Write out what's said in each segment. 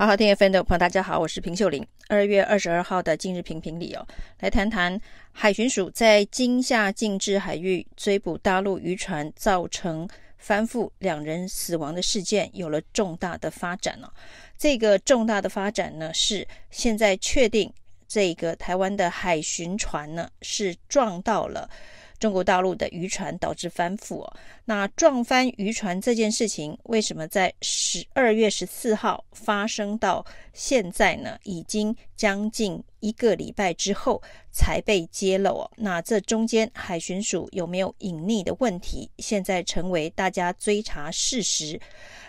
好好听 FM 的朋友，大家好，我是平秀玲。二月二十二号的今日评评里哦，来谈谈海巡署在金厦静置海域追捕大陆渔船，造成翻覆两人死亡的事件，有了重大的发展哦。这个重大的发展呢，是现在确定这个台湾的海巡船呢是撞到了。中国大陆的渔船导致翻覆哦，那撞翻渔船这件事情，为什么在十二月十四号发生到现在呢？已经将近一个礼拜之后才被揭露哦。那这中间海巡署有没有隐匿的问题？现在成为大家追查事实、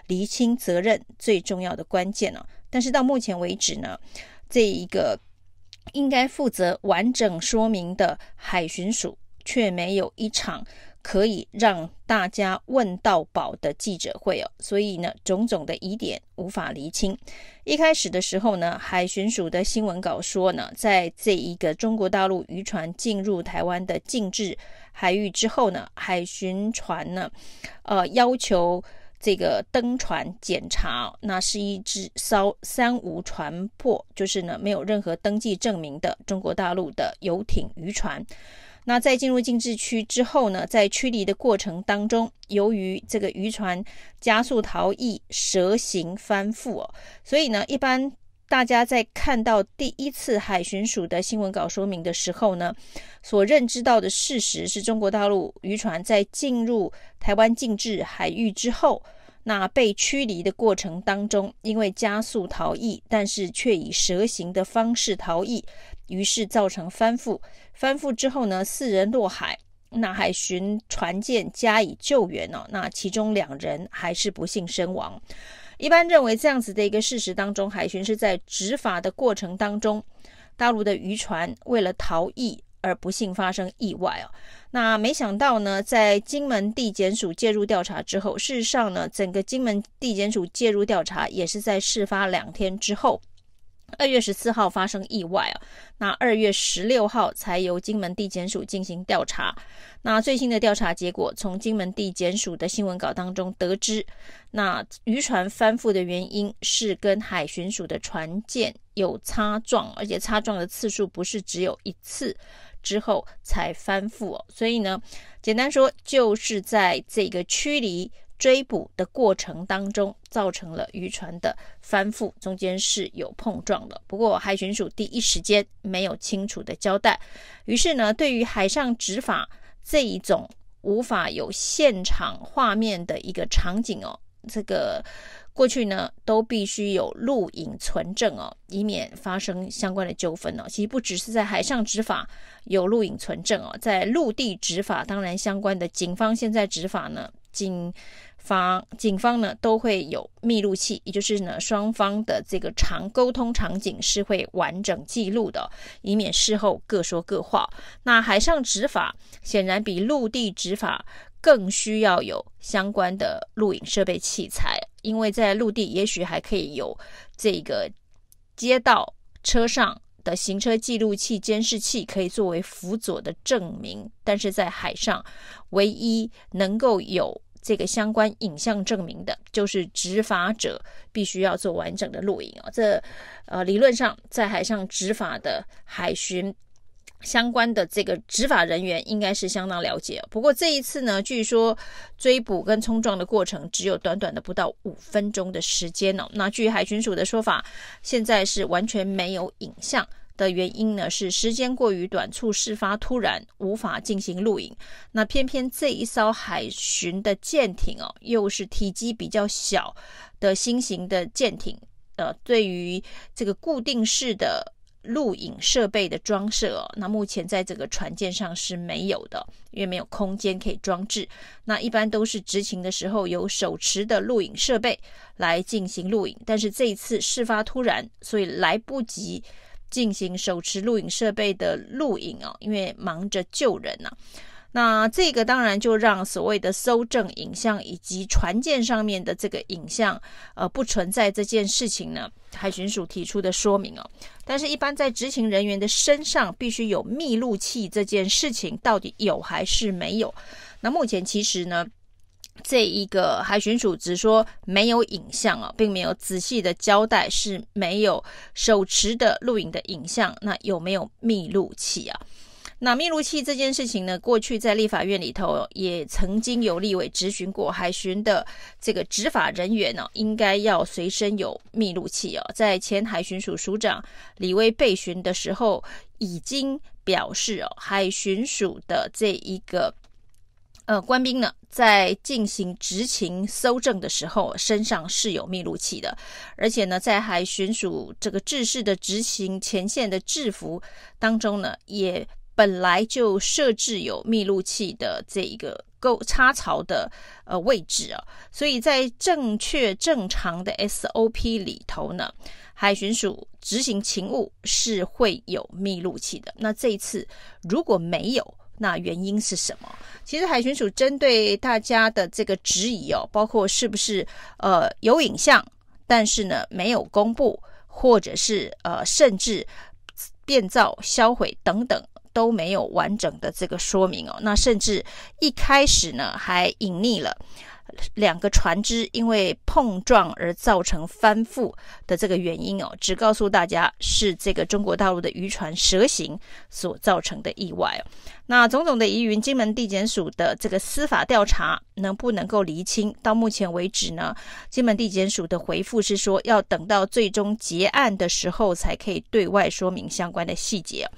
厘清责任最重要的关键哦。但是到目前为止呢，这一个应该负责完整说明的海巡署。却没有一场可以让大家问到宝的记者会哦，所以呢，种种的疑点无法厘清。一开始的时候呢，海巡署的新闻稿说呢，在这一个中国大陆渔船进入台湾的禁制海域之后呢，海巡船呢，呃，要求这个登船检查，那是一只艘三无船舶，就是呢，没有任何登记证明的中国大陆的游艇渔船。那在进入禁制区之后呢，在驱离的过程当中，由于这个渔船加速逃逸，蛇形翻覆哦，所以呢，一般大家在看到第一次海巡署的新闻稿说明的时候呢，所认知到的事实是中国大陆渔船在进入台湾禁制海域之后，那被驱离的过程当中，因为加速逃逸，但是却以蛇形的方式逃逸。于是造成翻覆，翻覆之后呢，四人落海，那海巡船舰加以救援哦，那其中两人还是不幸身亡。一般认为这样子的一个事实当中，海巡是在执法的过程当中，大陆的渔船为了逃逸而不幸发生意外哦。那没想到呢，在金门地检署介入调查之后，事实上呢，整个金门地检署介入调查也是在事发两天之后。二月十四号发生意外啊，那二月十六号才由金门地检署进行调查。那最新的调查结果，从金门地检署的新闻稿当中得知，那渔船翻覆的原因是跟海巡署的船舰有擦撞，而且擦撞的次数不是只有一次之后才翻覆哦。所以呢，简单说就是在这个驱离。追捕的过程当中，造成了渔船的翻覆，中间是有碰撞的。不过海巡署第一时间没有清楚的交代，于是呢，对于海上执法这一种无法有现场画面的一个场景哦，这个过去呢都必须有录影存证哦，以免发生相关的纠纷哦。其实不只是在海上执法有录影存证哦，在陆地执法，当然相关的警方现在执法呢，警。方警方呢都会有密录器，也就是呢双方的这个长沟通场景是会完整记录的，以免事后各说各话。那海上执法显然比陆地执法更需要有相关的录影设备器材，因为在陆地也许还可以有这个街道车上的行车记录器、监视器可以作为辅佐的证明，但是在海上唯一能够有。这个相关影像证明的，就是执法者必须要做完整的录影哦。这呃，理论上在海上执法的海巡相关的这个执法人员应该是相当了解。不过这一次呢，据说追捕跟冲撞的过程只有短短的不到五分钟的时间哦。那据海巡署的说法，现在是完全没有影像。的原因呢，是时间过于短促，事发突然，无法进行录影。那偏偏这一艘海巡的舰艇哦，又是体积比较小的新型的舰艇，呃，对于这个固定式的录影设备的装设哦，那目前在这个船舰上是没有的，因为没有空间可以装置。那一般都是执勤的时候有手持的录影设备来进行录影，但是这一次事发突然，所以来不及。进行手持录影设备的录影哦，因为忙着救人呐、那这个当然就让所谓的搜证影像以及船舰上面的这个影像，呃，不存在这件事情呢。海巡署提出的说明哦，但是，一般在执勤人员的身上必须有密录器这件事情，到底有还是没有？那目前其实呢，这一个海巡署只说没有影像啊，并没有仔细的交代是没有手持的录影的影像，那有没有密录器啊？那密录器这件事情呢，过去在立法院里头也曾经有立委质询过海巡的这个执法人员呢，应该要随身有密录器哦。在前海巡署署长李威被询的时候，已经表示哦，海巡署的这一个。呃，官兵呢，在进行执勤搜证的时候，身上是有密录器的，而且呢，在海巡署这个制式的执勤前线的制服当中呢，也本来就设置有密录器的这一个沟插槽的呃位置啊，所以在正确正常的 SOP 里头呢，海巡署执行勤务是会有密录器的。那这一次如果没有，那原因是什么？其实海巡署针对大家的这个质疑哦，包括是不是呃有影像，但是呢没有公布，或者是呃甚至变造销毁等等都没有完整的这个说明哦。那甚至一开始呢还隐匿了。两个船只因为碰撞而造成翻覆的这个原因哦，只告诉大家是这个中国大陆的渔船蛇行所造成的意外。那种种的疑云，金门地检署的这个司法调查能不能够厘清？到目前为止呢，金门地检署的回复是说，要等到最终结案的时候才可以对外说明相关的细节。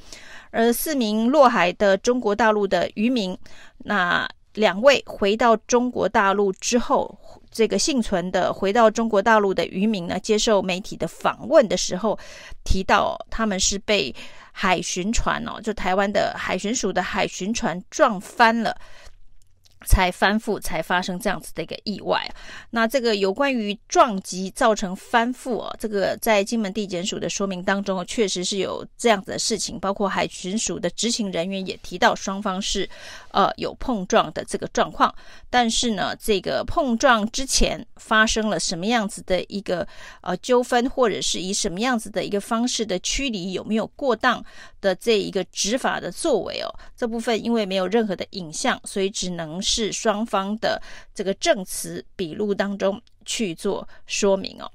而四名落海的中国大陆的渔民，那。两位回到中国大陆之后，这个幸存的回到中国大陆的渔民呢，接受媒体的访问的时候，提到他们是被海巡船哦，就台湾的海巡署的海巡船撞翻了。才翻覆，才发生这样子的一个意外。那这个有关于撞击造成翻覆哦，这个在金门地检署的说明当中，确实是有这样子的事情。包括海巡署的执勤人员也提到，双方是呃有碰撞的这个状况。但是呢，这个碰撞之前发生了什么样子的一个呃纠纷，或者是以什么样子的一个方式的驱离，有没有过当的这一个执法的作为哦？这部分因为没有任何的影像，所以只能是。双方的这个证词笔录当中去做说明哦。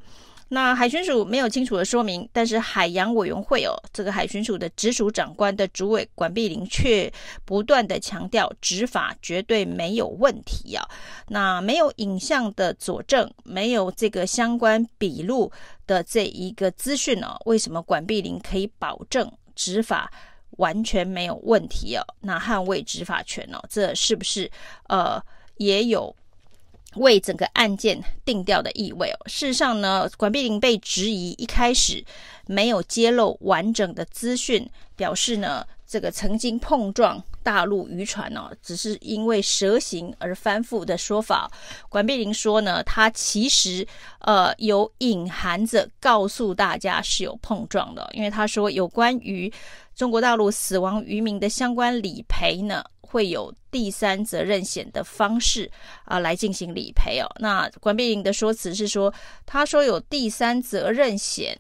那海巡署没有清楚的说明，但是海洋委员会哦，这个海巡署的直属长官的主委管碧玲却不断的强调执法绝对没有问题啊。那没有影像的佐证，没有这个相关笔录的这一个资讯呢？为什么管碧玲可以保证执法？完全没有问题哦，那捍卫执法权哦，这是不是呃也有为整个案件定调的意味哦？事实上呢，管碧玲被质疑一开始没有揭露完整的资讯，表示呢这个曾经碰撞大陆渔船哦，只是因为蛇行而翻覆的说法。管碧玲说呢，他其实呃有隐含着告诉大家是有碰撞的，因为他说有关于。中国大陆死亡渔民的相关理赔呢，会有第三责任险的方式啊来进行理赔哦。那管碧玲的说辞是说，他说有第三责任险，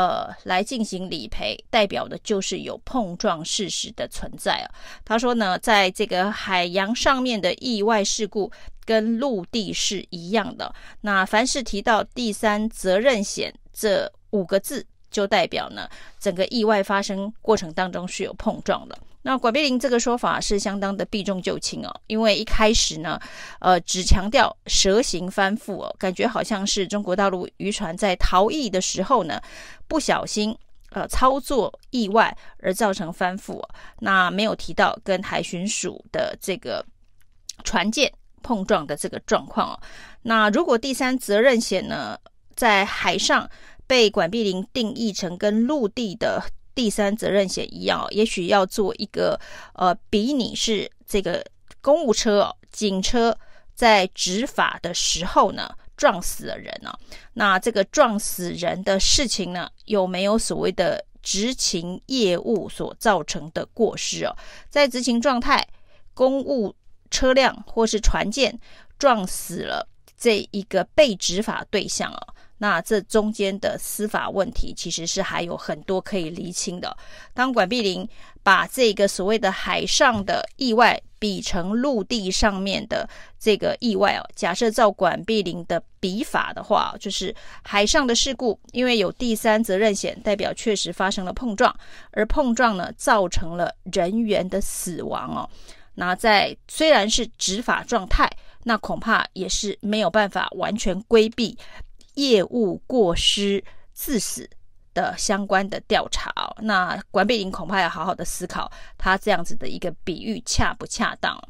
呃，来进行理赔，代表的就是有碰撞事实的存在啊。他说呢，在这个海洋上面的意外事故跟陆地是一样的。那凡是提到第三责任险这五个字。就代表呢，整个意外发生过程当中是有碰撞的。那管碧玲这个说法是相当的避重就轻哦，因为一开始呢，呃，只强调蛇形翻覆哦，感觉好像是中国大陆渔船在逃逸的时候呢，不小心呃操作意外而造成翻覆哦。那没有提到跟海巡署的这个船舰碰撞的这个状况哦。那如果第三责任险呢，在海上。被管碧玲定义成跟陆地的第三责任险一样，也许要做一个呃比拟，是这个公务车哦，警车在执法的时候呢撞死了人呢，那这个撞死人的事情呢，有没有所谓的执勤业务所造成的过失哦？在执勤状态，公务车辆或是船舰撞死了这一个被执法对象哦。那这中间的司法问题其实是还有很多可以厘清的。当管碧玲把这个所谓的海上的意外比成陆地上面的这个意外哦。假设照管碧林的笔法的话，就是海上的事故，因为有第三责任险，代表确实发生了碰撞，而碰撞呢造成了人员的死亡哦。那在虽然是执法状态，那恐怕也是没有办法完全规避业务过失致死的相关的调查哦，那管碧林恐怕要好好的思考，他这样子的一个比喻恰不恰当。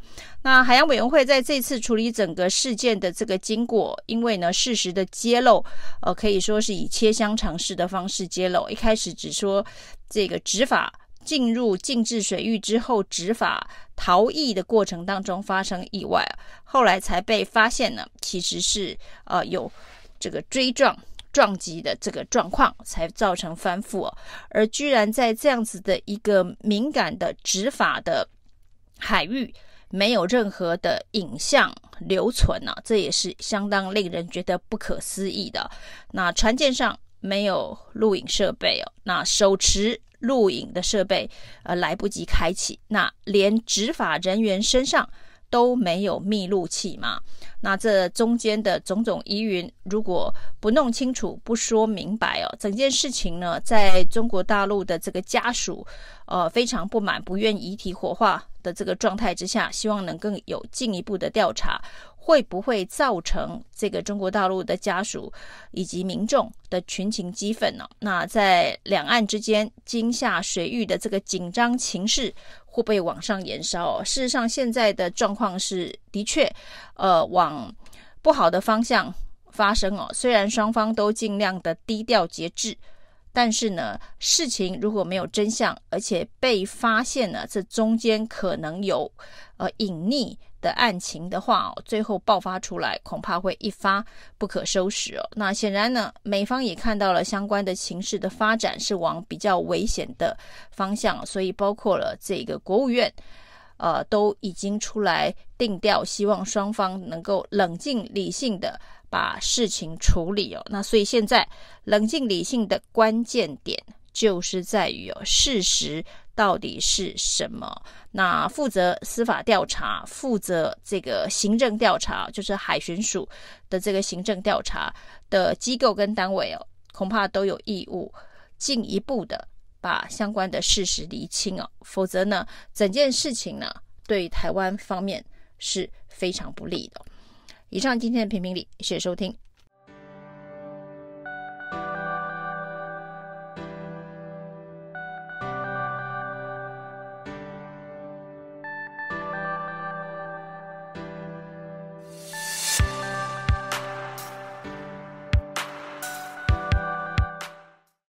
那海洋委员会在这次处理整个事件的这个经过，因为呢事实的揭露，呃，可以说是以切香肠式的方式揭露。一开始只说这个执法进入禁制水域之后，执法逃逸的过程当中发生意外，后来才被发现呢，其实是呃有这个追撞。撞击的这个状况才造成翻覆哦，而居然在这样子的一个敏感的执法的海域，没有任何的影像留存呢，这也是相当令人觉得不可思议的。那船舰上没有录影设备哦，那手持录影的设备呃来不及开启，那连执法人员身上都没有密录器嘛？那这中间的种种疑云，如果不弄清楚、不说明白哦，整件事情呢，在中国大陆的这个家属，呃，非常不满、不愿遗体火化的这个状态之下，希望能更有进一步的调查，会不会造成这个中国大陆的家属以及民众的群情激愤呢？那在两岸之间金厦水域的这个紧张情势。会不会往上延烧？事实上，现在的状况是的确，呃，往不好的方向发生哦。虽然双方都尽量的低调节制，但是呢，事情如果没有真相，而且被发现了，这中间可能有呃隐匿。的案情的话，哦最后爆发出来，恐怕会一发不可收拾哦。那显然呢，美方也看到了相关的情势的发展是往比较危险的方向，所以包括了这个国务院，呃，都已经出来定调，希望双方能够冷静理性的把事情处理哦。那所以现在冷静理性的关键点就是在于哦，事实。到底是什么？那负责司法调查、负责这个行政调查，就是海巡署的这个行政调查的机构跟单位哦，恐怕都有义务进一步的把相关的事实厘清哦，否则呢，整件事情呢，对台湾方面是非常不利的。以上今天的评评理，谢谢收听。